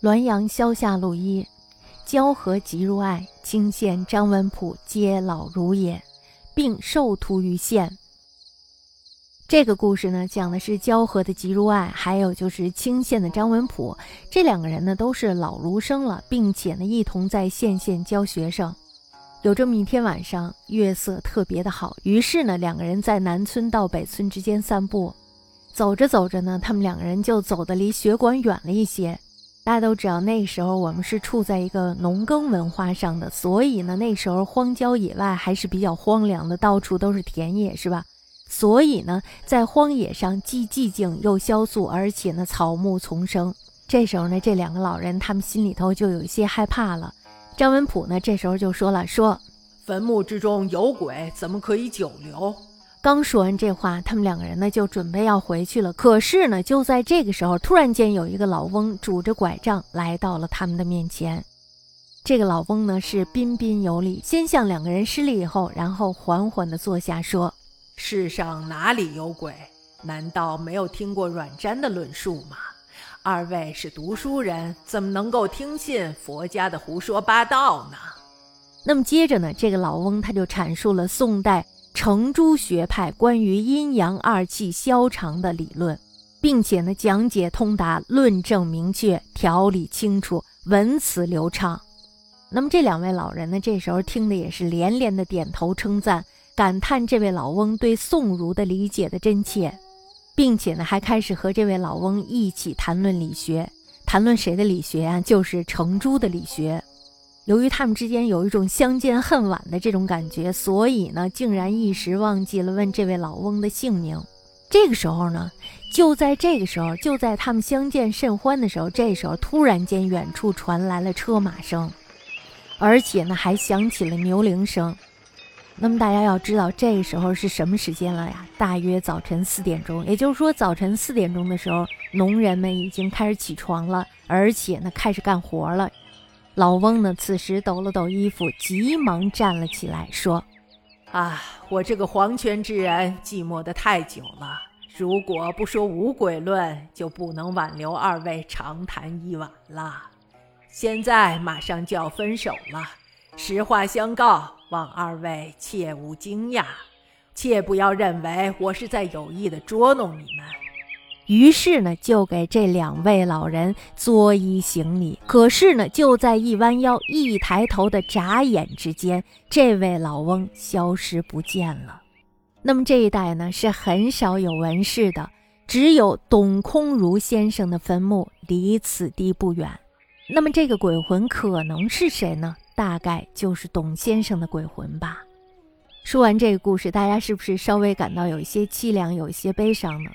滦阳萧下路一，交河即入爱。清县张文普皆老如也，并受徒于县。这个故事呢，讲的是交河的吉如爱，还有就是清县的张文普，这两个人呢都是老儒生了，并且呢一同在县县教学生。有这么一天晚上，月色特别的好，于是呢两个人在南村到北村之间散步。走着走着呢，他们两个人就走得离学馆远了一些。大家都知道，那时候我们是处在一个农耕文化上的，所以呢那时候荒郊野外还是比较荒凉的，到处都是田野，是吧？所以呢，在荒野上既寂静又萧肃，而且呢草木丛生。这时候呢，这两个老人他们心里头就有一些害怕了。张文溥呢，这时候就说了：“说坟墓之中有鬼，怎么可以久留？”刚说完这话，他们两个人呢就准备要回去了。可是呢，就在这个时候，突然间有一个老翁拄着拐杖来到了他们的面前。这个老翁呢是彬彬有礼，先向两个人施礼以后，然后缓缓地坐下说。世上哪里有鬼？难道没有听过阮瞻的论述吗？二位是读书人，怎么能够听信佛家的胡说八道呢？那么接着呢，这个老翁他就阐述了宋代程朱学派关于阴阳二气消长的理论，并且呢讲解通达，论证明确，条理清楚，文辞流畅。那么这两位老人呢，这时候听的也是连连的点头称赞。感叹这位老翁对宋儒的理解的真切，并且呢，还开始和这位老翁一起谈论理学，谈论谁的理学啊？就是程朱的理学。由于他们之间有一种相见恨晚的这种感觉，所以呢，竟然一时忘记了问这位老翁的姓名。这个时候呢，就在这个时候，就在他们相见甚欢的时候，这时候突然间远处传来了车马声，而且呢，还响起了牛铃声。那么大家要知道，这时候是什么时间了呀？大约早晨四点钟。也就是说，早晨四点钟的时候，农人们已经开始起床了，而且呢，开始干活了。老翁呢，此时抖了抖衣服，急忙站了起来，说：“啊，我这个黄泉之人寂寞的太久了。如果不说无鬼论，就不能挽留二位长谈一晚了。现在马上就要分手了，实话相告。”望二位切勿惊讶，切不要认为我是在有意的捉弄你们。于是呢，就给这两位老人作揖行礼。可是呢，就在一弯腰、一抬头的眨眼之间，这位老翁消失不见了。那么这一带呢，是很少有纹饰的，只有董空如先生的坟墓离此地不远。那么这个鬼魂可能是谁呢？大概就是董先生的鬼魂吧。说完这个故事，大家是不是稍微感到有一些凄凉，有一些悲伤呢？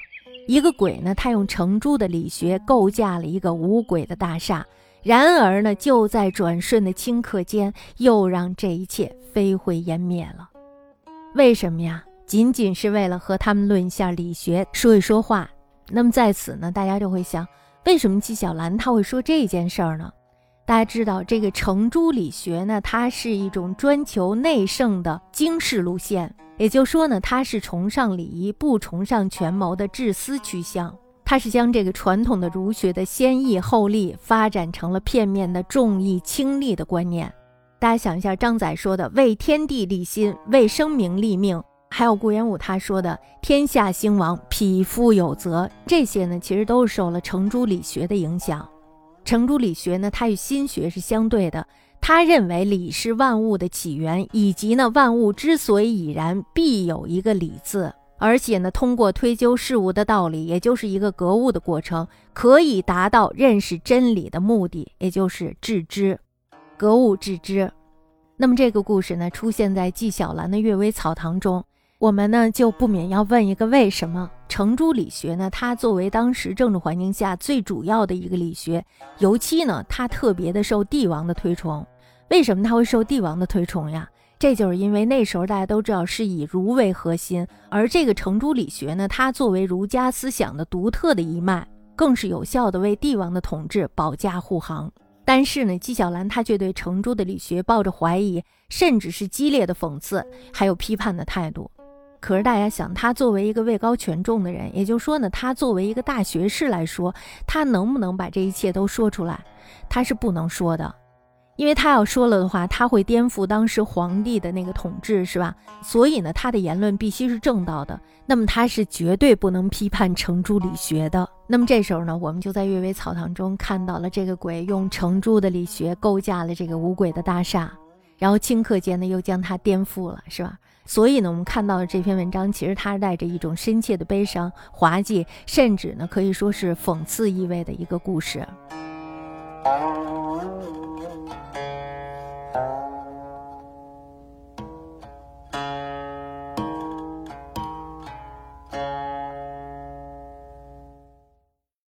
一个鬼呢，他用程朱的理学构架了一个无鬼的大厦，然而呢，就在转瞬的顷刻间，又让这一切飞灰烟灭了。为什么呀？仅仅是为了和他们论一下理学，说一说话。那么在此呢，大家就会想，为什么纪晓岚他会说这件事儿呢？大家知道这个程朱理学呢，它是一种专求内圣的经世路线，也就是说呢，它是崇尚礼仪不崇尚权谋的治私趋向。它是将这个传统的儒学的先义后利发展成了片面的重义轻利的观念。大家想一下，张载说的“为天地立心，为生民立命”，还有顾炎武他说的“天下兴亡，匹夫有责”，这些呢，其实都是受了程朱理学的影响。程朱理学呢，它与心学是相对的。他认为理是万物的起源，以及呢万物之所以然，必有一个理字。而且呢，通过推究事物的道理，也就是一个格物的过程，可以达到认识真理的目的，也就是致知。格物致知。那么这个故事呢，出现在纪晓岚的《阅微草堂》中。我们呢就不免要问一个为什么？程朱理学呢，它作为当时政治环境下最主要的一个理学，尤其呢，它特别的受帝王的推崇。为什么它会受帝王的推崇呀？这就是因为那时候大家都知道是以儒为核心，而这个程朱理学呢，它作为儒家思想的独特的一脉，更是有效的为帝王的统治保驾护航。但是呢，纪晓岚他却对程朱的理学抱着怀疑，甚至是激烈的讽刺，还有批判的态度。可是大家想，他作为一个位高权重的人，也就是说呢，他作为一个大学士来说，他能不能把这一切都说出来？他是不能说的，因为他要说了的话，他会颠覆当时皇帝的那个统治，是吧？所以呢，他的言论必须是正道的。那么他是绝对不能批判程朱理学的。那么这时候呢，我们就在阅微草堂中看到了这个鬼用程朱的理学构架了这个五鬼的大厦，然后顷刻间呢又将它颠覆了，是吧？所以呢，我们看到的这篇文章，其实它带着一种深切的悲伤、滑稽，甚至呢可以说是讽刺意味的一个故事。